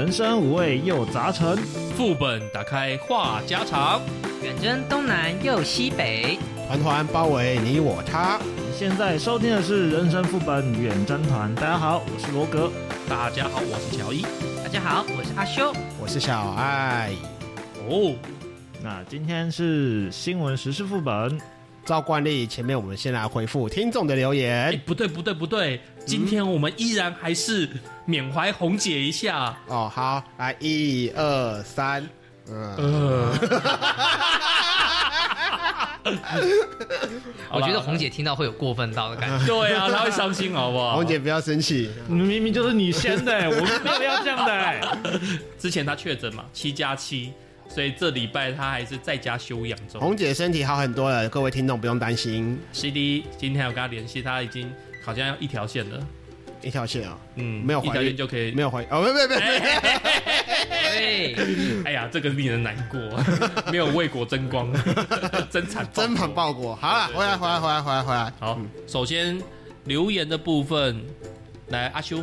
人生五味又杂陈，副本打开话家常，远征东南又西北，团团包围你我他。你现在收听的是人生副本远征团。大家好，我是罗格。大家好，我是乔伊。大家好，我是阿修。我是小爱。哦，那今天是新闻时事副本。照惯例，前面我们先来回复听众的留言。哎，不对不对不对，今天我们依然还是缅怀红姐一下。哦，好，来一二三，嗯。呃，我觉得红姐听到会有过分到的感觉。对啊，她会伤心，好不好？红姐不要生气，明明就是你先的，我们没有要这样的。之前她确诊嘛，七加七。所以这礼拜他还是在家休养中。红姐身体好很多了，各位听众不用担心。CD 今天有跟他联系，他已经好像要一条线了，一条线啊、哦，嗯，没有一条线就可以，没有怀孕哦，没没没没，哎呀，这个令人难过，没有为国争光，真惨，真惨报国。好了，回来回来回来回来回来。好，首先留言的部分，来阿修，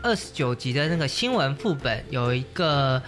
二十九集的那个新闻副本有一个。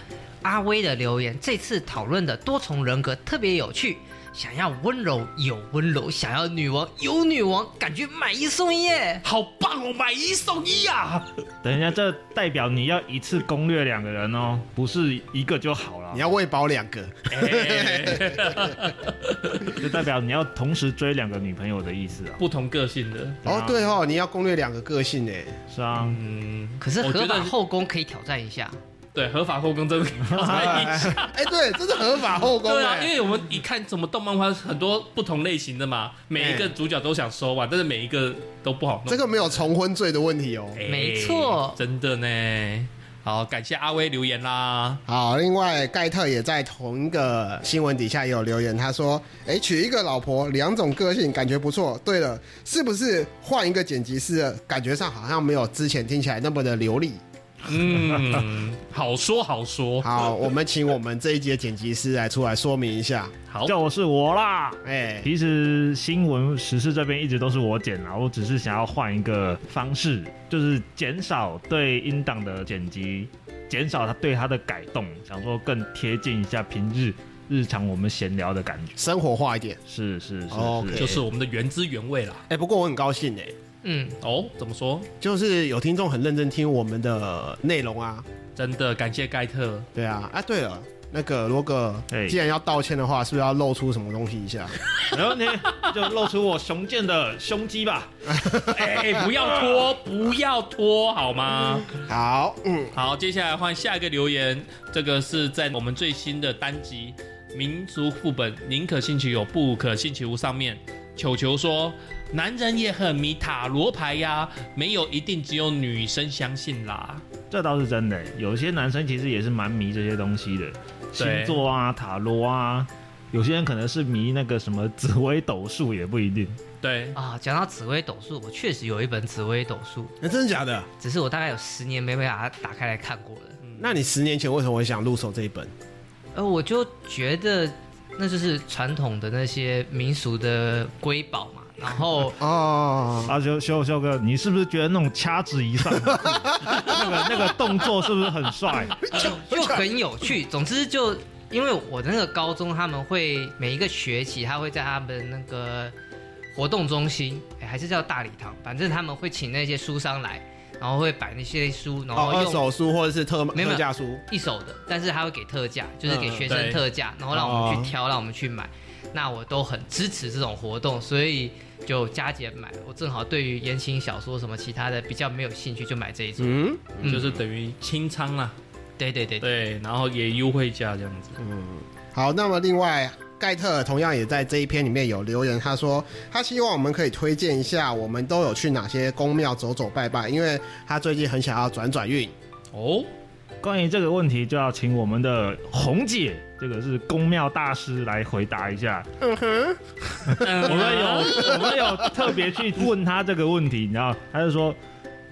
阿威的留言，这次讨论的多重人格特别有趣。想要温柔有温柔，想要女王有女王，感觉买一送一耶，好棒哦！买一送一啊！等一下，这代表你要一次攻略两个人哦，不是一个就好了。你要喂饱两个，就代表你要同时追两个女朋友的意思啊。不同个性的哦，对哦，你要攻略两个个性哎，是啊，嗯，可是合法后宫可以挑战一下。对，合法后宫真的 可以挑战一下。哎，对，这是合法后宫。对啊，因为我们一看什么动漫画，很多不同类型的嘛，每一个主角都想收嘛，但是每一个都不好弄。这个没有重婚罪的问题哦。没错，真的呢。好，感谢阿威留言啦。好，另外盖特也在同一个新闻底下也有留言，他说：“哎，娶一个老婆，两种个性，感觉不错。对了，是不是换一个剪辑师，感觉上好像没有之前听起来那么的流利？”嗯，好说好说。好，我们请我们这一集的剪辑师来出来说明一下。好，就是我啦。哎，其实新闻时事这边一直都是我剪啦，我只是想要换一个方式，就是减少对音档的剪辑，减少他对他的改动，想说更贴近一下平日日常我们闲聊的感觉，生活化一点。是是是，是，okay. 就是我们的原汁原味啦。哎，不过我很高兴哎。嗯，哦，怎么说？就是有听众很认真听我们的内容啊，真的感谢盖特。对啊，啊对了，那个罗哥，既然要道歉的话，是不是要露出什么东西一下？没问题，就露出我雄健的胸肌吧。哎，不要拖，不要拖，好吗？好，嗯，好，接下来换下一个留言，这个是在我们最新的单集《民族副本》，宁可信其有，不可信其无上面。球球说：“男人也很迷塔罗牌呀，没有一定只有女生相信啦。”这倒是真的，有些男生其实也是蛮迷这些东西的，星座啊、塔罗啊，有些人可能是迷那个什么紫微斗数，也不一定。对啊，讲到紫微斗数，我确实有一本紫微斗数，那真的假的？只是我大概有十年没把它打开来看过了。嗯，那你十年前为什么会想入手这一本？呃，我就觉得。那就是传统的那些民俗的瑰宝嘛，然后 哦，阿修修修哥，你是不是觉得那种掐指一算，那个那个动作是不是很帅？就就很有趣。总之就因为我的那个高中，他们会每一个学期，他会在他们那个活动中心，哎，还是叫大礼堂，反正他们会请那些书商来。然后会摆那些书，然后用二手书或者是特特价书，一手的，但是他会给特价，就是给学生特价，嗯、然后让我们去挑，让我们去买。那我都很支持这种活动，所以就加减买。我正好对于言情小说什么其他的比较没有兴趣，就买这一种。嗯，嗯就是等于清仓啦。对对对对，然后也优惠价这样子。嗯，好，那么另外。盖特同样也在这一篇里面有留言，他说他希望我们可以推荐一下我们都有去哪些宫庙走走拜拜，因为他最近很想要转转运。哦，关于这个问题，就要请我们的红姐，这个是宫庙大师来回答一下。嗯哼，我们有我们有特别去问他这个问题，你知道，他就说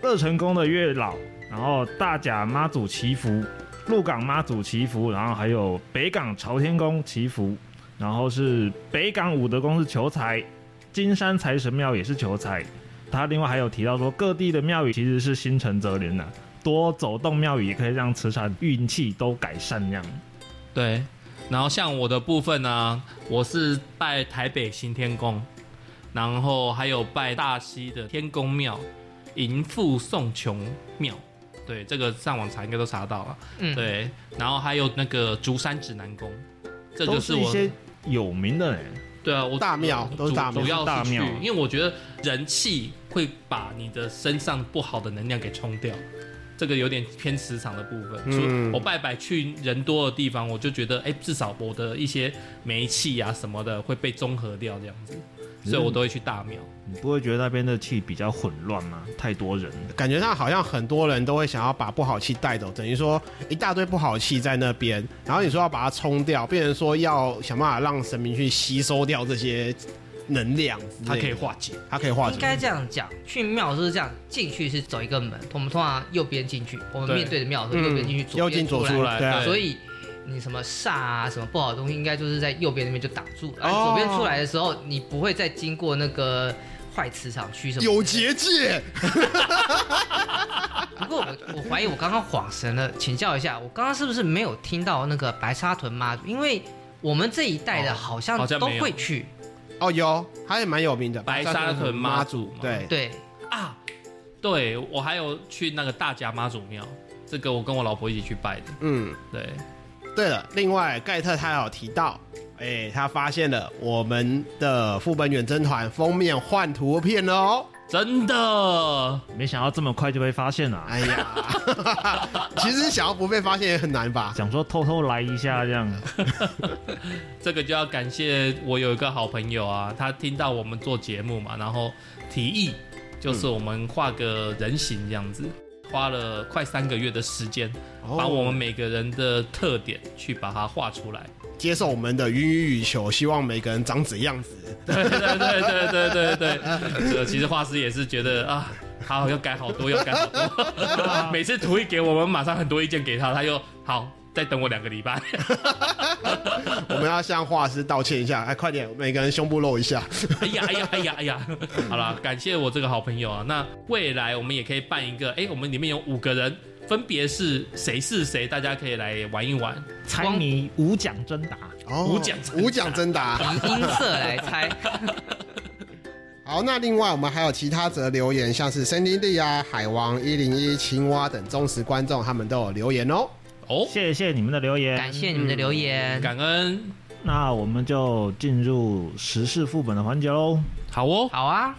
乐成宫的月老，然后大甲妈祖祈福，鹿港妈祖祈福，然后还有北港朝天宫祈福。然后是北港武德宫是求财，金山财神庙也是求财。他另外还有提到说，各地的庙宇其实是心诚则灵的，多走动庙宇，也可以让磁场运气都改善这样。对，然后像我的部分呢、啊，我是拜台北行天宫，然后还有拜大溪的天公庙、迎富送穷庙。对，这个上网查应该都查到了。嗯，对，然后还有那个竹山指南宫，这就是我一些有名的人。对啊，我大庙都是大庙，主要是去大庙，因为我觉得人气会把你的身上不好的能量给冲掉，这个有点偏磁场的部分。嗯，我拜拜去人多的地方，我就觉得，哎，至少我的一些霉气啊什么的会被综合掉，这样子。所以我都会去大庙。你不会觉得那边的气比较混乱吗？太多人，感觉上好像很多人都会想要把不好气带走，等于说一大堆不好气在那边，然后你说要把它冲掉，变成说要想办法让神明去吸收掉这些能量，它可以化解，它可以化解。应该这样讲，去庙就是这样，进去是走一个门，我们通常右边进去，我们面对着庙的时候右边进去，左边出来，出来，对啊，所以。你什么煞啊，什么不好的东西，应该就是在右边那边就挡住了。左边出来的时候，你不会再经过那个坏磁场区什么。有结界。不过我我怀疑我刚刚恍神了，请教一下，我刚刚是不是没有听到那个白沙屯妈祖？因为我们这一代的好像都会去。哦，有，还也蛮有名的白沙屯妈祖。对对啊，对我还有去那个大甲妈祖庙，这个我跟我老婆一起去拜的。嗯，对。对了，另外盖特他有提到，哎，他发现了我们的副本远征团封面换图片哦，真的，没想到这么快就被发现了。哎呀，其实想要不被发现也很难吧？想说偷偷来一下这样，这个就要感谢我有一个好朋友啊，他听到我们做节目嘛，然后提议就是我们画个人形这样子。花了快三个月的时间，把我们每个人的特点去把它画出来。接受我们的云雨雨求，希望每个人长怎样子？对对对对对对对。其实画师也是觉得啊，好要改好多，要改好多。每次图一给我们，马上很多意见给他，他又好再等我两个礼拜，我们要向画师道歉一下，哎，快点，每个人胸部露一下。哎呀，哎呀，哎呀，哎呀，好了，感谢我这个好朋友啊。那未来我们也可以办一个，哎，我们里面有五个人，分别是谁是谁，大家可以来玩一玩，猜谜五奖征答，哦，五奖五奖征答，以音色来猜。好，那另外我们还有其他则留言，像是森林地啊、海王一零一、青蛙等忠实观众，他们都有留言哦。哦，谢谢你们的留言，感谢你们的留言，嗯、感恩。那我们就进入时事副本的环节喽。好哦，好啊。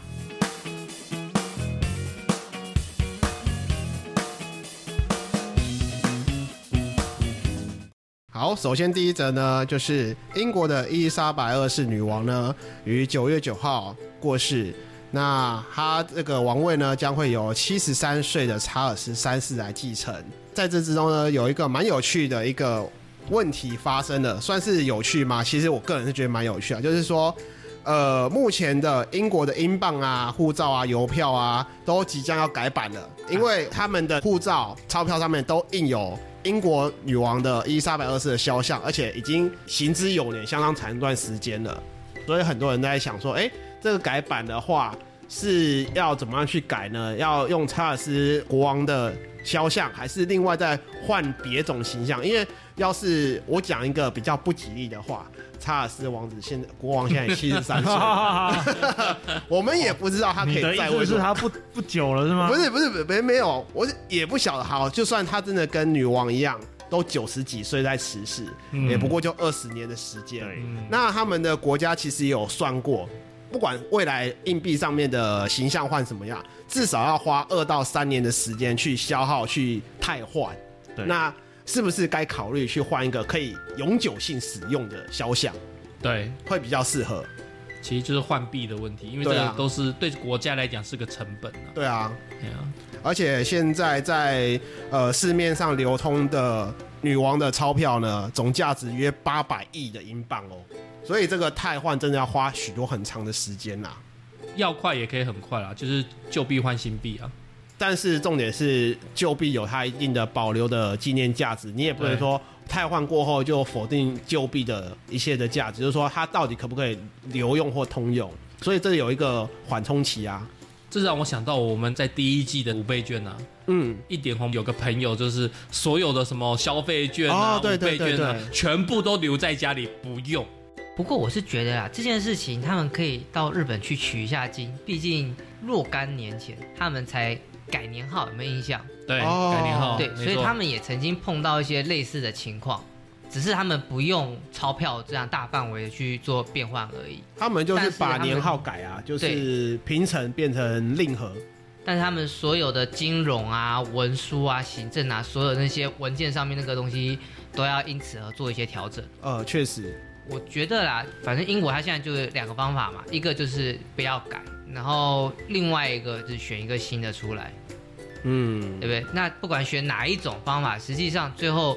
好，首先第一则呢，就是英国的伊丽莎白二世女王呢，于九月九号过世。那她这个王位呢，将会由七十三岁的查尔斯三世来继承。在这之中呢，有一个蛮有趣的一个问题发生了，算是有趣吗？其实我个人是觉得蛮有趣啊，就是说，呃，目前的英国的英镑啊、护照啊、邮票啊，都即将要改版了，因为他们的护照、钞票上面都印有英国女王的伊丽莎白二世的肖像，而且已经行之有年，相当长一段时间了，所以很多人都在想说，哎，这个改版的话是要怎么样去改呢？要用查尔斯国王的。肖像还是另外再换别种形象，因为要是我讲一个比较不吉利的话，查尔斯王子现在国王现在七十三岁，我们也不知道他可以在位。是他不不久了是吗？不是不是没没有，我也不晓得。好，就算他真的跟女王一样，都九十几岁在辞世，嗯、也不过就二十年的时间。嗯、那他们的国家其实也有算过。不管未来硬币上面的形象换什么样，至少要花二到三年的时间去消耗、去汰换。对，那是不是该考虑去换一个可以永久性使用的肖像？对，会比较适合。其实就是换币的问题，因为这个都是对国家来讲是个成本啊。对啊，对啊。而且现在在呃市面上流通的女王的钞票呢，总价值约八百亿的英镑哦。所以这个汰换真的要花许多很长的时间呐，要快也可以很快啦，就是旧币换新币啊。但是重点是旧币有它一定的保留的纪念价值，你也不能说汰换过后就否定旧币的一切的价值，就是说它到底可不可以留用或通用？所以这有一个缓冲期啊。这让我想到我们在第一季的五倍券啊，嗯，一点红有个朋友就是所有的什么消费券啊、哦对五倍券啊对对对全部都留在家里不用。不过我是觉得啊，这件事情他们可以到日本去取一下经，毕竟若干年前他们才改年号，有没有印象？对，哦改年号，对，所以他们也曾经碰到一些类似的情况，只是他们不用钞票这样大范围的去做变换而已。他们就是把年号改啊，就是平成变成令和。但是他们所有的金融啊、文书啊、行政啊，所有那些文件上面那个东西，都要因此而做一些调整。呃，确实，我觉得啦，反正英国它现在就是两个方法嘛，一个就是不要改，然后另外一个就是选一个新的出来，嗯对不对？那不管选哪一种方法，实际上最后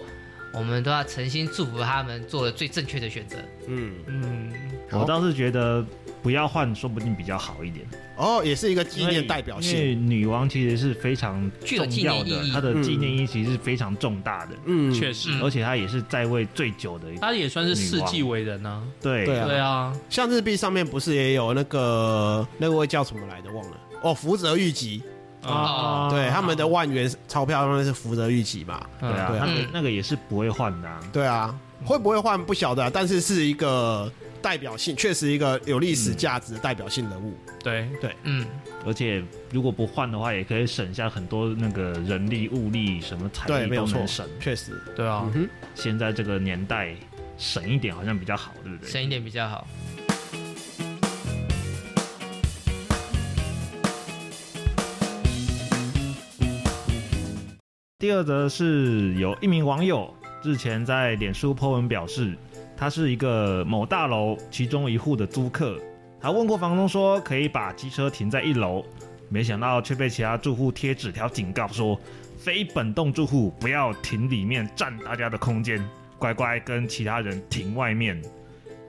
我们都要诚心祝福他们做了最正确的选择。嗯，嗯，我倒是觉得不要换，说不定比较好一点。哦，也是一个纪念代表因为性。女王其实是非常具有重要的，她的纪念意义其实是非常重大的，嗯，确实，嗯而且她也是在位最久的一。他也算是世纪伟人啊。对。对啊。对啊，像日币上面不是也有那个那位叫什么来的忘了。哦，福泽谕吉，哦对，他们的万元钞票上面是福泽谕吉嘛，嗯对啊，对啊。那个嗯那个也是不会换的啊。对啊，会不会换不晓得啊，但是是一个代表性，确实一个有历史价值的代表性人物。对，嗯，而且如果不换的话，也可以省下很多那个人力、物力、什么财对，力没有错都能省。，确实。对啊嗯，现在这个年代省一点好像比较好，对不对？省一点比较好。第二则是有一名网友日前在脸书 po 文表示，他是一个某大楼其中一户的租客，他问过房东说可以把机车停在一楼，没想到却被其他住户贴纸条警告说，非本栋住户不要停里面占大家的空间，乖乖跟其他人停外面。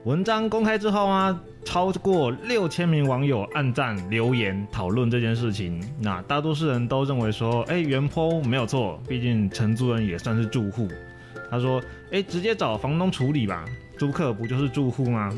文章公开之后啊，超过六千名网友按赞留言讨论这件事情。那大多数人都认为说，哎，原坡没有错，毕竟承租人也算是住户。他说，哎，直接找房东处理吧，租客不就是住户吗？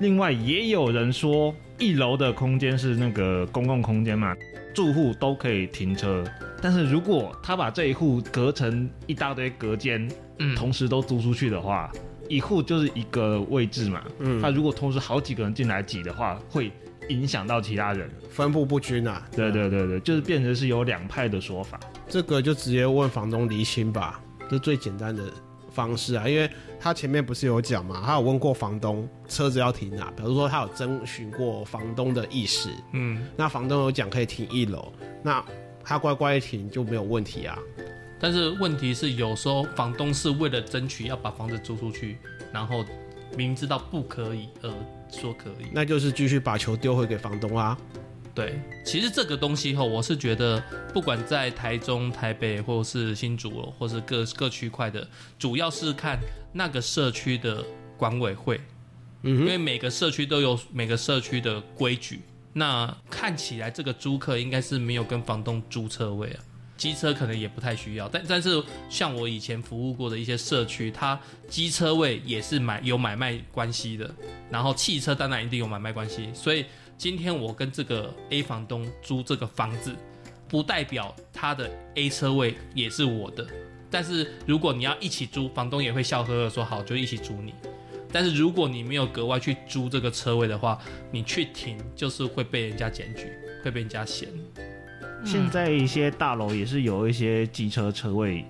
另外也有人说，一楼的空间是那个公共空间嘛，住户都可以停车。但是如果他把这一户隔成一大堆隔间，嗯，同时都租出去的话，一户就是一个位置嘛。嗯他如果同时好几个人进来挤的话，会影响到其他人。分布不均啊。对对对对，就是变成是有两派的说法。这个就直接问房东厘清吧，这最简单的方式啊。因为他前面不是有讲嘛，他有问过房东车子要停哪，比如说他有征询过房东的意思，嗯，那房东有讲可以停一楼，那他乖乖停就没有问题啊。但是问题是，有时候房东是为了争取要把房子租出去，然后明知道不可以而说可以。那就是继续把球丢回给房东啊。对，其实这个东西后，我是觉得，不管在台中、台北，或是新竹，或是各各区块的，主要是看那个社区的管委会，嗯，因为每个社区都有每个社区的规矩。那看起来这个租客应该是没有跟房东租车位啊，机车可能也不太需要。但但是像我以前服务过的一些社区，它机车位也是买有买卖关系的，然后汽车当然一定有买卖关系。所以今天我跟这个 A 房东租这个房子，不代表他的 A 车位也是我的。但是如果你要一起租，房东也会笑呵呵说好，就一起租你。但是如果你没有格外去租这个车位的话，你去停就是会被人家检举，会被人家嫌。现在一些大楼也是有一些机车车位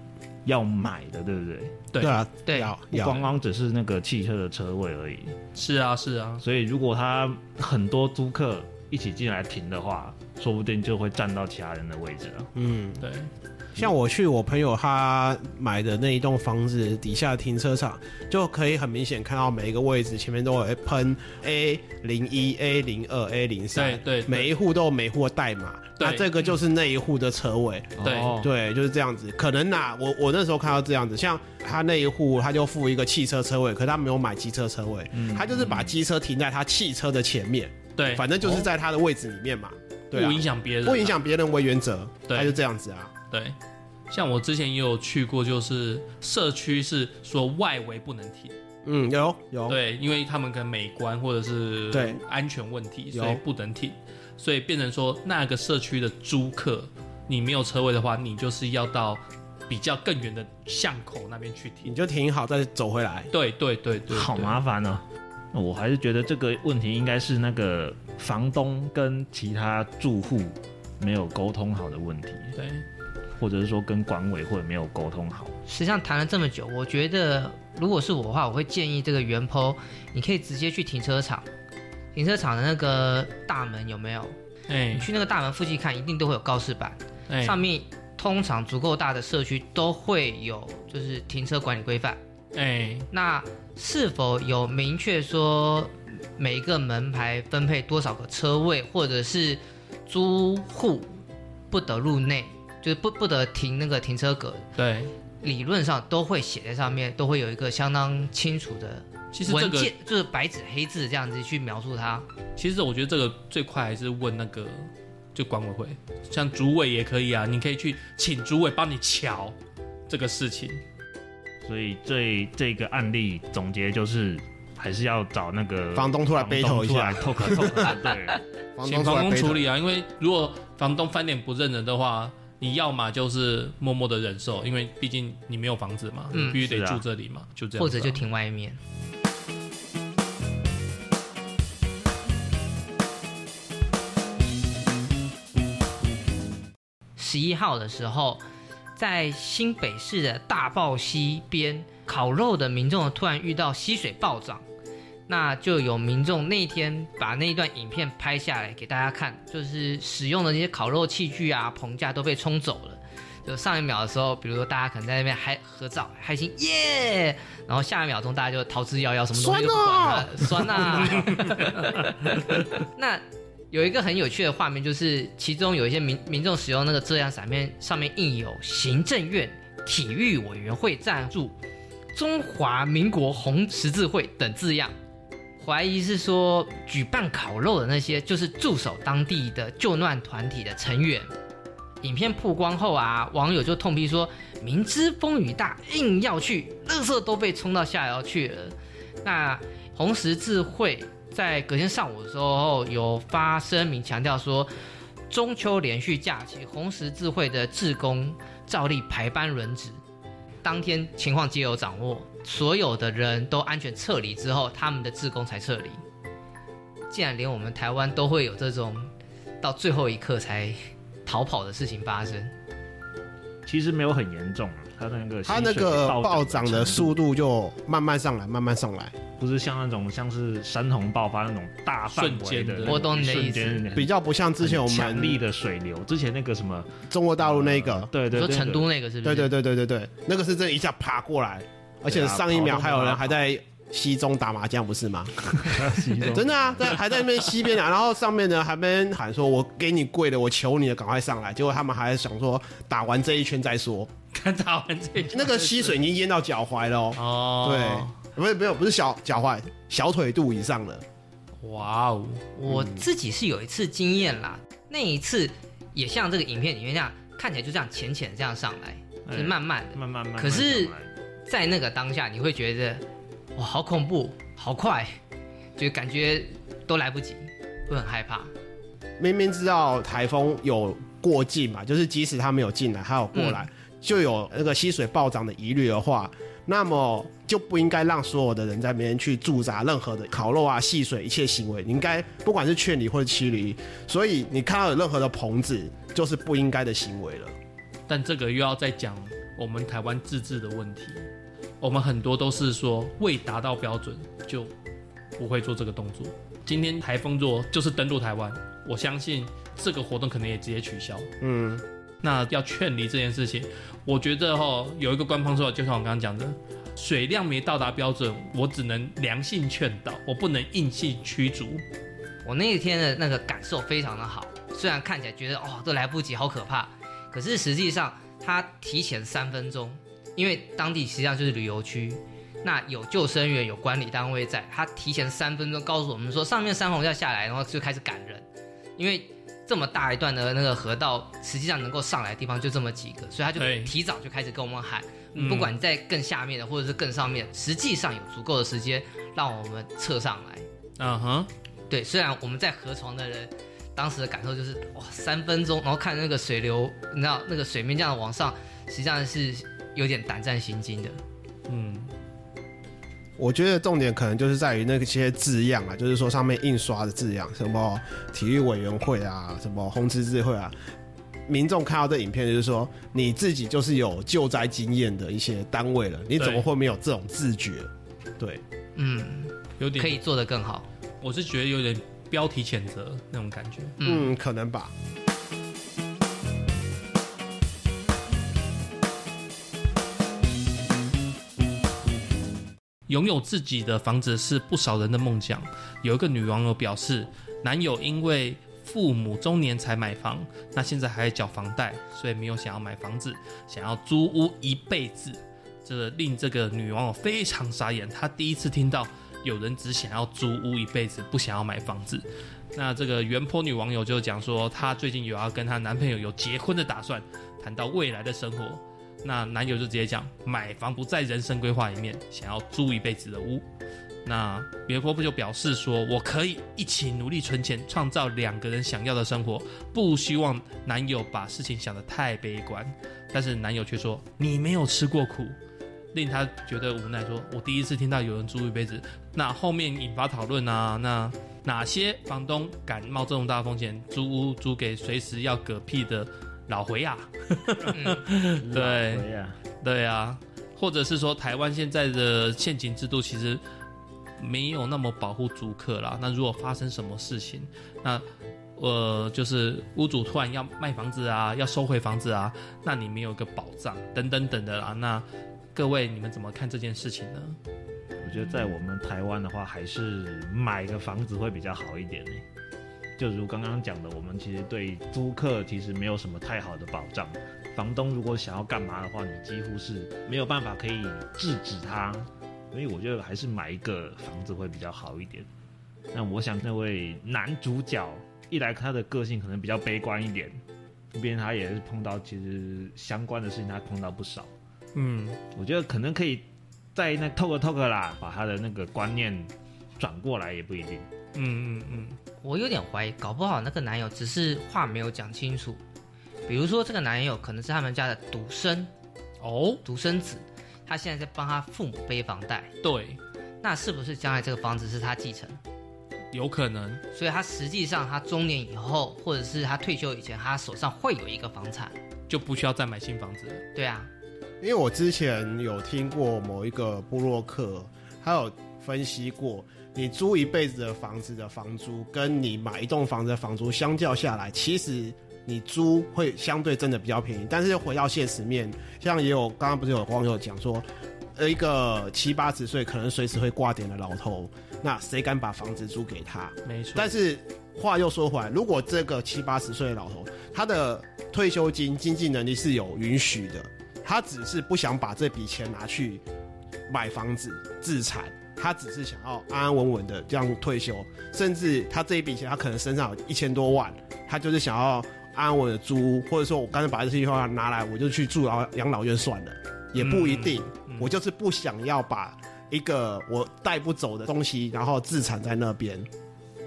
要买的，对不对？对对啊，对要不要光光只是那个汽车的车位而已。是啊，是啊，所以如果他很多租客一起进来停的话，说不定就会占到其他人的位置了。嗯，对，像我去我朋友他买的那一栋房子底下的停车场，就可以很明显看到每一个位置前面都有喷 A 零一、A 零二、A 零三，对对每一户都有每户的代码，对那这个就是那一户的车位。对哦对，就是这样子。可能呐、我我那时候看到这样子，像他那一户，他就付一个汽车车位，可是他没有买机车车位，嗯他就是把机车停在他汽车的前面，对，反正就是在他的位置里面嘛，对啊不影响别人，不影。响别人为原则，对他就这样子啊。对，像我之前也有去过，就是社区是说外围不能停，嗯，有有，对，因为他们可能美观或者是对。安全问题，所以不能停，所以变成说那个社区的租客，你没有车位的话，你就是要到比较更远的巷口那边去停。你。就停好再走回来。对对对对，好麻烦呢、我还是觉得这个问题应该是那个房东跟其他住户没有沟通好的问题，对。或者是说跟管委会没有沟通好。实际上谈了这么久，我觉得如果是我的话，我会建议这个原 PO，你可以直接去停车场，停车场的那个大门有没有？哎你去那个大门附近看，一定都会有告示板，哎，上面通常足够大的社区都会有，就是停车管理规范。哎，那是否有明确说每一个门牌分配多少个车位，或者是租户不得入内，就是不不得停那个停车格？对，理论上都会写在上面，都会有一个相当清楚的其实这个文件，就是白纸黑字这样子去描述它。其实我觉得这个最快还是问那个就管委会，像主委也可以啊，你可以去请主委帮你瞧这个事情。所以这这个案例总结就是，还是要找那个房东出来 battle 一下出来 talk talk，对，房请房东处理啊，因为如果房东翻脸不认人的话，你要么就是默默的忍受，因为毕竟你没有房子嘛，嗯。你必须得住这里嘛，就这样啊、或者就停外面。十一号的时候，在新北市的大豹溪边烤肉的民众突然遇到溪水暴涨，那就有民众那一天把那一段影片拍下来给大家看，就是使用的那些烤肉器具啊、棚架都被冲走了。就上一秒的时候，比如说大家可能在那边嗨合照，开心耶，然后下一秒钟大家就逃之夭夭，什么东西都不管了，酸啊！那有一个很有趣的画面，就是其中有一些民民众使用那个遮阳伞面上面印有行政院体育委员会赞助中华民国红十字会等字样，怀疑是说举办烤肉的那些就是驻守当地的救难团体的成员。影片曝光后啊，网友就痛批说：“明知风雨大，硬要去，垃圾都被冲到下游去了。”那红十字会在隔天上午的时候有发声明强调说，中秋连续假期，红十字会的志工照例排班轮值。当天情况皆有掌握，所有的人都安全撤离之后，他们的自工才撤离。竟然连我们台湾都会有这种到最后一刻才逃跑的事情发生，其实没有很严重啊，它那个他那个暴涨的速度度就慢慢上来，慢慢上来，不是像那种像是山洪爆发那种大范围瞬间的。的那种我懂你的意思。瞬间比较不像之前我们强力的水流，之前那个什么，中国大陆那个，对对对，你说成都那个是不是？对对对对对对，那个是这一下爬过来，而且上一秒还有人还在溪中打麻将，不是吗？真的啊，在还在那边溪边啊，然后上面呢还边喊说：“我给你跪了，我求你了，赶快上来。”结果他们还想说打完这一圈再说。看 打完这一圈那个溪水已经淹到脚踝了哦。哦，对，不是没有不是小脚踝，小腿肚以上了。哇哦，我自己是有一次经验啦，那一次也像这个影片里面那样，看起来就这样浅浅这样上来，就是慢慢的，慢慢慢慢可是在那个当下你会觉得哇好恐怖，好快，就感觉都来不及，会很害怕。明明知道台风有过境嘛，就是即使他没有进来，他有过来，就有那个溪水暴涨的疑虑的话，那么就不应该让所有的人在那边去驻扎任何的烤肉啊、戏水一切行为。你应该不管是劝离或者驱离，所以你看到有任何的棚子，就是不应该的行为了。但这个又要再讲我们台湾自治的问题，我们很多都是说未达到标准就不会做这个动作。今天台风弱就是登陆台湾，我相信这个活动可能也直接取消。嗯，那要劝离这件事情，我觉得哈有一个官方说法，就像我刚刚讲的，水量没到达标准，我只能良性劝导，我不能硬性驱逐。我那一天的那个感受非常的好，虽然看起来觉得哦都来不及，好可怕，可是实际上他提前三分钟，因为当地实际上就是旅游区，那有救生员、有管理单位在，他提前三分钟告诉我们说上面山洪要下来，然后就开始赶人，因为这么大一段的那个河道，实际上能够上来的地方就这么几个，所以他就提早就开始跟我们喊，嗯不管你在更下面的或者是更上面，实际上有足够的时间让我们撤上来。嗯。哼，对，虽然我们在河床的人当时的感受就是哇，三分钟，然后看那个水流，你知道那个水面这样往上，实际上是有点胆战心惊的。嗯，我觉得重点可能就是在于那些字样啊，就是说上面印刷的字样，什么体育委员会啊，什么红十字会啊，民众看到这影片就是说，你自己就是有救灾经验的一些单位了，你怎么会没有这种自觉？对，嗯，有点可以做得更好。我是觉得有点标题谴责那种感觉。嗯，嗯，可能吧。拥有自己的房子是不少人的梦想。有一个女网友表示，男友因为父母中年才买房，那现在还缴房贷，所以没有想要买房子，想要租屋一辈子。这令这个女网友非常傻眼。她第一次听到有人只想要租屋一辈子，不想要买房子。那这个原坡女网友就讲说，她最近有要跟她男朋友有结婚的打算，谈到未来的生活。那男友就直接讲，买房不在人生规划里面，想要租一辈子的屋。那原坡不就表示说，我可以一起努力存钱，创造两个人想要的生活，不希望男友把事情想得太悲观。但是男友却说，你没有吃过苦，令他觉得无奈。说我第一次听到有人租一辈子。那后面引发讨论啊，那哪些房东敢冒这么大风险租屋租给随时要嗝屁的老回啊？嗯 对回啊对啊，或者是说台湾现在的现行制度其实没有那么保护租客啦。那如果发生什么事情，那呃就是屋主突然要卖房子啊，要收回房子啊，那你没有个保障等等等的啦。那各位你们怎么看这件事情呢？我觉得在我们台湾的话，还是买个房子会比较好一点呢。就如刚刚讲的，我们其实对租客其实没有什么太好的保障。房东如果想要干嘛的话，你几乎是没有办法可以制止他。所以我觉得还是买一个房子会比较好一点。那我想那位男主角，一来他的个性可能比较悲观一点，一边他也是碰到其实相关的事情，他碰到不少。嗯，我觉得可能可以在那 talk talk 啦，把他的那个观念转过来也不一定。嗯嗯嗯，我有点怀疑，搞不好那个男友只是话没有讲清楚。比如说，这个男友可能是他们家的独生哦，独生子，他现在在帮他父母背房贷，对，那是不是将来这个房子是他继承？有可能，所以他实际上他中年以后，或者是他退休以前，他手上会有一个房产。就不需要再买新房子了。对啊，因为我之前有听过某一个布洛克，他有分析过，你租一辈子的房子的房租，跟你买一栋房子的房租相较下来，其实你租会相对真的比较便宜。但是回到现实面，像也有刚刚不是有网友讲说，呃，一个七八十岁可能随时会挂点的老头，那谁敢把房子租给他？没错，但是话又说回来，如果这个七八十岁的老头，他的退休金经济能力是有允许的，他只是不想把这笔钱拿去买房子自产，他只是想要安安稳稳的这样退休，甚至他这一笔钱他可能身上有一千多万，他就是想要安安稳稳的租屋，或者说我干脆把这些话拿来，我就去住老养老院算了，也不一定，我就是不想要把一个我带不走的东西，然后自产在那边，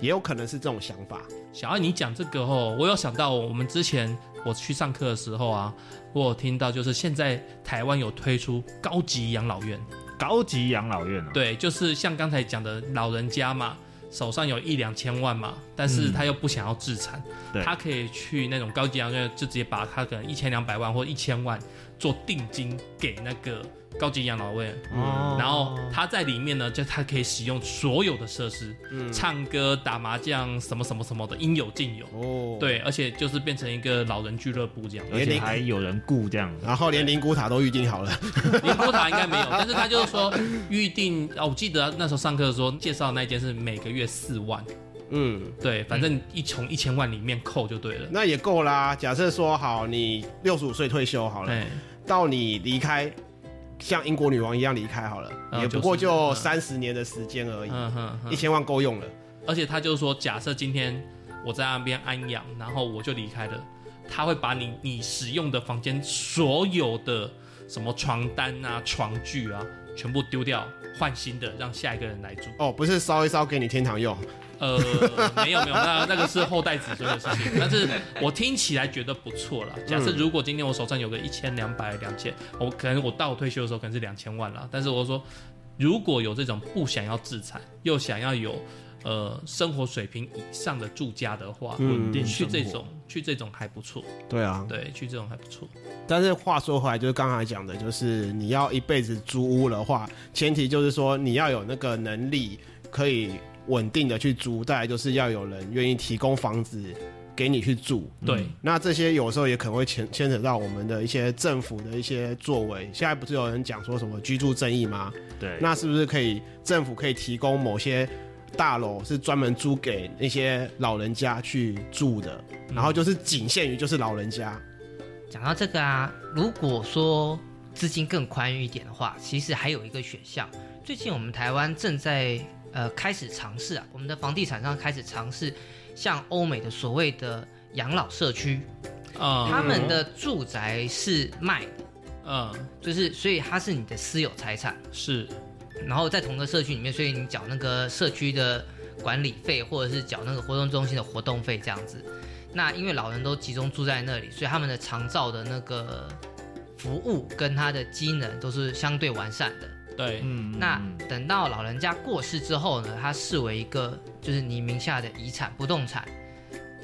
也有可能是这种想法。小艾，你讲这个哦，我有想到我们之前我去上课的时候啊，我有听到就是现在台湾有推出高级养老院，高级养老院啊，对，就是像刚才讲的老人家嘛，手上有一两千万嘛，但是他又不想要自产，对。他可以去那种高级养老院，就直接把他可能一千两百万或一千万做定金给那个高级养老院，哦然后他在里面呢，就他可以使用所有的设施，嗯，唱歌、打麻将，什么什么什么的，应有尽有。哦，，对，而且就是变成一个老人俱乐部这样。而且还有人雇这样。然后连灵骨塔都预定好了。灵骨塔应该没有，但是他就是说预定哦，我记得那时候上课的时候介绍那一间是每个月四万，嗯，对，反正一从一千万里面扣就对了。那也够啦。假设说好，你六十五岁退休好了，对，到你离开，像英国女王一样离开好了，嗯也不过就三十年的时间而已，一千万够用了。而且他就是说，假设今天我在那边安养，然后我就离开了，他会把你你使用的房间所有的什么床单啊、床具啊，全部丢掉，换新的，让下一个人来住。哦，不是烧一烧给你天堂用，呃，没有没有，那那个是后代子孙的事情。但是我听起来觉得不错了。假设如果今天我手上有个一千两百两千，我可能我到我退休的时候可能是两千万了。但是我说，如果有这种不想要自产又想要有。呃，生活水平以上的住家的话，稳定、嗯、去这种去这种还不错。对啊，对，去这种还不错。但是话说回来，就是刚才讲的，就是你要一辈子租屋的话，前提就是说你要有那个能力可以稳定的去租，再来就是要有人愿意提供房子给你去住。对，嗯、那这些有时候也可能会牵牵扯到我们的一些政府的一些作为。现在不是有人讲说什么居住正义吗？对，那是不是可以政府可以提供某些？大楼是专门租给那些老人家去住的，然后就是仅限于就是老人家。讲到这个啊，如果说资金更宽裕一点的话，其实还有一个选项。最近我们台湾正在呃开始尝试啊，我们的房地产商开始尝试像欧美的所谓的养老社区，啊、嗯，他们的住宅是卖的，嗯，就是所以它是你的私有财产，是。然后在同个社区里面，所以你缴那个社区的管理费，或者是缴那个活动中心的活动费这样子。那因为老人都集中住在那里，所以他们的长照的那个服务跟他的机能都是相对完善的。对，嗯。那等到老人家过世之后呢，他视为一个就是你名下的遗产不动产。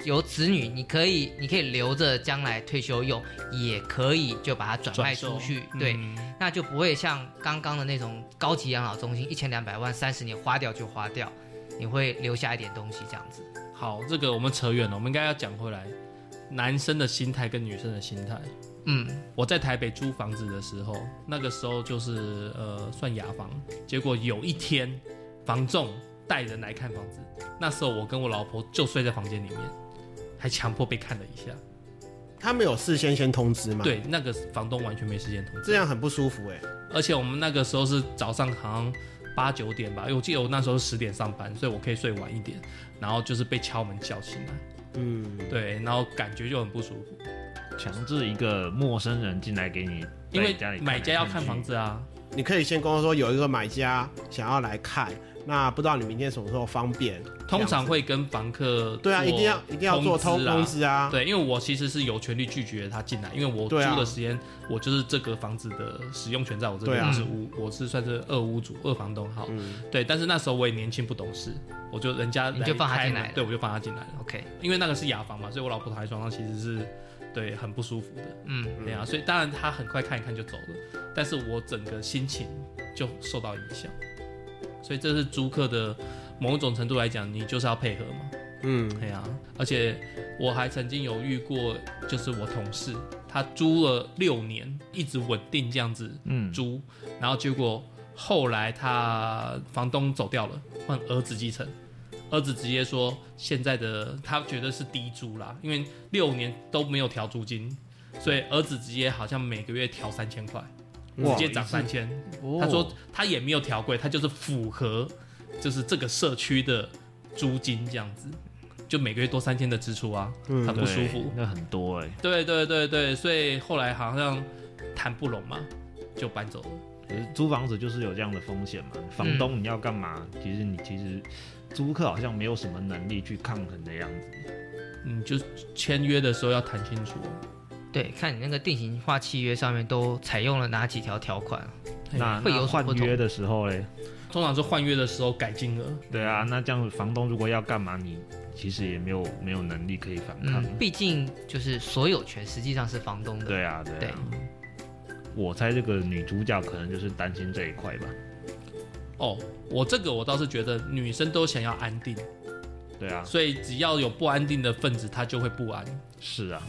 有子女，你可以，你可以留着将来退休用，也可以就把它转卖出去，对，嗯、那就不会像刚刚的那种高级养老中心，一千两百万三十年花掉就花掉，你会留下一点东西这样子。好，这个我们扯远了，我们应该要讲回来，男生的心态跟女生的心态。嗯，我在台北租房子的时候，那个时候就是呃算雅房，结果有一天房仲带人来看房子，那时候我跟我老婆就睡在房间里面。还强迫被看了一下，他没有事先先通知吗？对，那个房东完全没事先通知，这样很不舒服哎。而且我们那个时候是早上好像八九点吧，因为我记得我那时候十点上班，所以我可以睡晚一点。然后就是被敲门叫醒来，嗯，对，然后感觉就很不舒服。强制一个陌生人进来给你，因为买家要看房子啊，你可以先跟我说有一个买家想要来看。那不知道你明天什么时候方便？通常会跟房客对啊，一定要一定要做通通知啊。对，因为我其实是有权利拒绝他进来，因为我租的时间，我就是这个房子的使用权在我这边，是屋，我是算是二屋主、二房东。好，对。但是那时候我也年轻不懂事，我就人家你就放他进来，对，我就放他进来了。OK，因为那个是雅房嘛，所以我老婆躺在床上其实是对很不舒服的。嗯，对啊，所以当然他很快看一看就走了，但是我整个心情就受到影响。所以这是租客的某种程度来讲，你就是要配合嘛。嗯，对啊。而且我还曾经有遇过，就是我同事他租了六年，一直稳定这样子租，嗯、然后结果后来他房东走掉了，换儿子继承，儿子直接说现在的他觉得是低租啦，因为六年都没有调租金，所以儿子直接好像每个月调三千块。直接涨三千，他说他也没有调贵，他就是符合，就是这个社区的租金这样子，就每个月多三千的支出啊，很不舒服，那很多哎。对对对对，所以后来好像谈不拢嘛，就搬走了。可是租房子就是有这样的风险嘛，房东你要干嘛？其实你其实租客好像没有什么能力去抗衡的样子。嗯，就签约的时候要谈清楚。对，看你那个定型化契约上面都采用了哪几条条款，那会有换约的时候嘞？通常是换约的时候改金额。对啊，那这样房东如果要干嘛，你其实也没有没有能力可以反抗。毕竟就是所有权实际上是房东的。对啊，对啊。我猜这个女主角可能就是担心这一块吧。哦，我这个我倒是觉得女生都想要安定。对啊，所以只要有不安定的分子，她就会不安。是啊。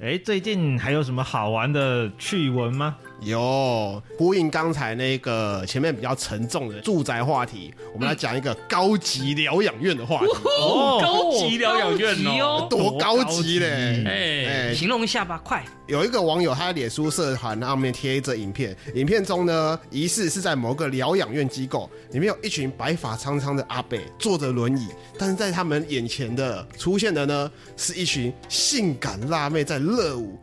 哎，最近还有什么好玩的趣闻吗？有呼应刚才那个前面比较沉重的住宅话题，我们来讲一个高级疗养院的话题。哦，高级疗养院高哦哦，多高级嘞！哎，哎，形容一下吧，快！有一个网友他在脸书社团上面贴一则影片，影片中呢，疑似是在某个疗养院机构，里面有一群白发苍苍的阿伯坐着轮椅，但是在他们眼前的出现的呢，是一群性感辣妹在热舞。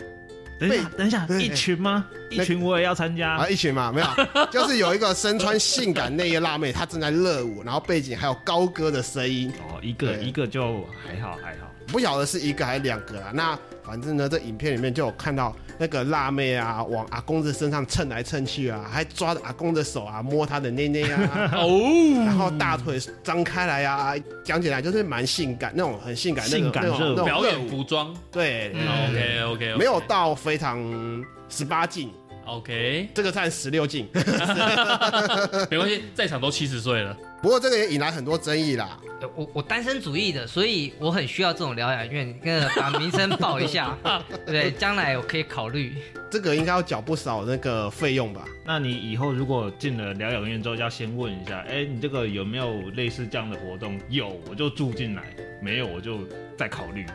等一下，等一下，一群吗？一群我也要参加啊，。一群嘛，没有，就是有一个身穿性感内衣辣妹，她正在热舞，然后背景还有高歌的声音，哦，一个一个就还好还好。不晓得是一个还是两个啦。那反正呢，这影片里面就有看到那个辣妹啊，往阿公的身上蹭来蹭去啊，还抓着阿公的手啊，摸他的内内啊，哦，然后大腿张开来啊，讲起来就是蛮性感，那种很性感那种性感那种那种表演服装。对，，OK OK，没有到非常十八禁，OK，这个算十六禁。没关系，在场都七十岁了，不过这个也引来很多争议啦。呃我我单身主义的，所以我很需要这种疗养院，跟把名声报一下，对？将来我可以考虑。这个应该要缴不少那个费用吧？那你以后如果进了疗养院之后，要先问一下，哎，你这个有没有类似这样的活动？有我就住进来，没有我就再考虑。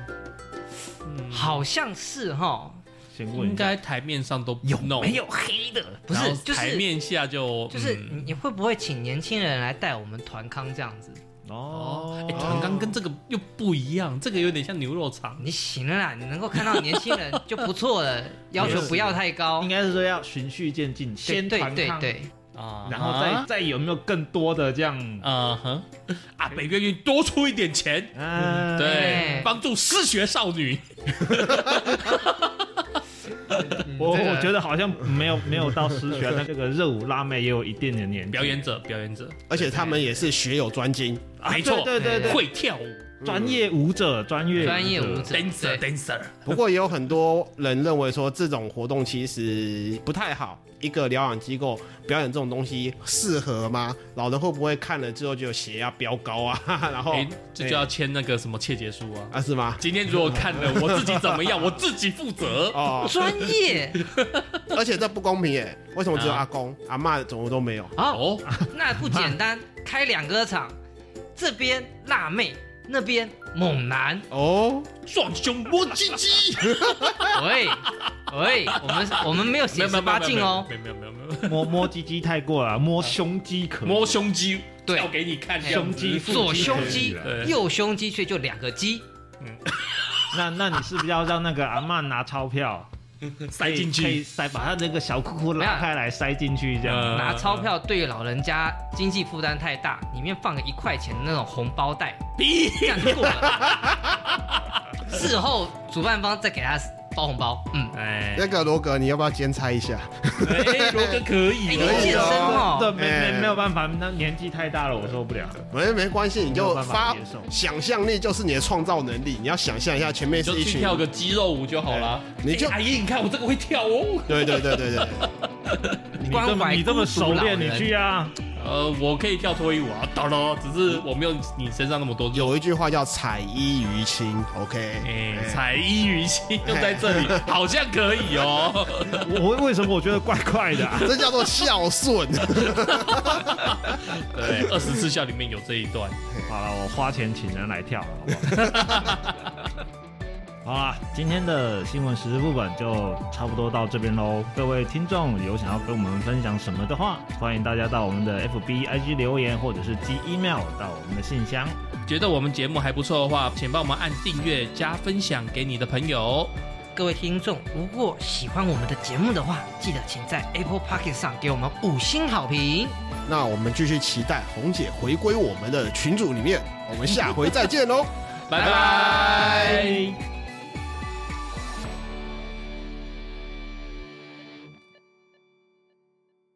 嗯，好像是哈，先问一下。应该台面上都有弄。没有黑的？不然后是，就是台面下就就是嗯。你你会不会请年轻人来带我们团康这样子？哦，哎，团康跟这个又不一样，这个有点像牛肉肠，你行了啦，你能够看到年轻人就不错了，要求不要太高。应。该是说要循序渐进，对先对团康，对。对，啊。然后再再有没有更多的这样？啊哼，啊，北愿意多出一点钱，嗯，对。哎，帮助失学少女，我这个我觉得好像没有没有到失学，但这个热舞辣妹也有一定的年纪。表演者，表演者，而且他们也是学有专精。啊没错，对对对对，会跳舞专业舞者，专业专业舞者 dancer dancer 不过也有很多人认为说这种活动其实不太好。一个疗养机构表演这种东西适合吗？老人会不会看了之后就血压飙高啊？然后哎，这就要签那个什么切结书啊。啊是吗？今天如果看了我自己怎么样，我自己负责。哦，专业 而且这不公平耶！为什么只有阿公、阿嬷怎么都没有？好，哦，那不简单，开两个场，这边辣妹，那边猛男。哦，双胸摸鸡鸡，喂喂，我们我们没有写十八禁哦。没有没有没有没有，摸摸鸡鸡太过了，摸胸肌可以。摸胸肌，对。要给你看，胸肌左胸肌右胸肌却就两个鸡。嗯，那那你是不是要让那个阿曼拿钞票塞进去，可以塞把他那个小裤裤拉开来塞进去这样？呃拿钞票对老人家经济负担太大，里面放个一块钱的那种红包袋，这样就过了。事后主办方再给他包红包，嗯，哎，那个罗格，你要不要兼差一下？哎，罗格可以哎，哦，你健身哦，对，没哎没没有办法，那年纪太大了，我受不了。没没关系，你就发想象力就是你的创造能力。你要想象一下，前面是一群，跳个肌肉舞就好了。你就哎阿姨，你看我这个会跳哦。对对对对对，你这么你这么熟练，你去啊！呃，我可以跳脱衣舞啊，当然，只是我没有你身上那么多。有一句话叫彩衣娱亲，OK？哎，哎彩衣娱亲就在这里，好像可以哦。我我为什么我觉得怪怪的啊？这叫做孝顺。对，二十四孝里面有这一段。好了，我花钱请人来跳了，好不好？好啦，今天的新闻实时事副本就差不多到这边喽。各位听众有想要跟我们分享什么的话，欢迎大家到我们的 FB、IG 留言，或者是寄 email 到我们的信箱。觉得我们节目还不错的话，请帮我们按订阅、加分享给你的朋友。各位听众，如果喜欢我们的节目的话，记得请在 Apple p o c k e t 上给我们五星好评。那我们继续期待红姐回归我们的群组里面，我们下回再见喽。拜拜。拜。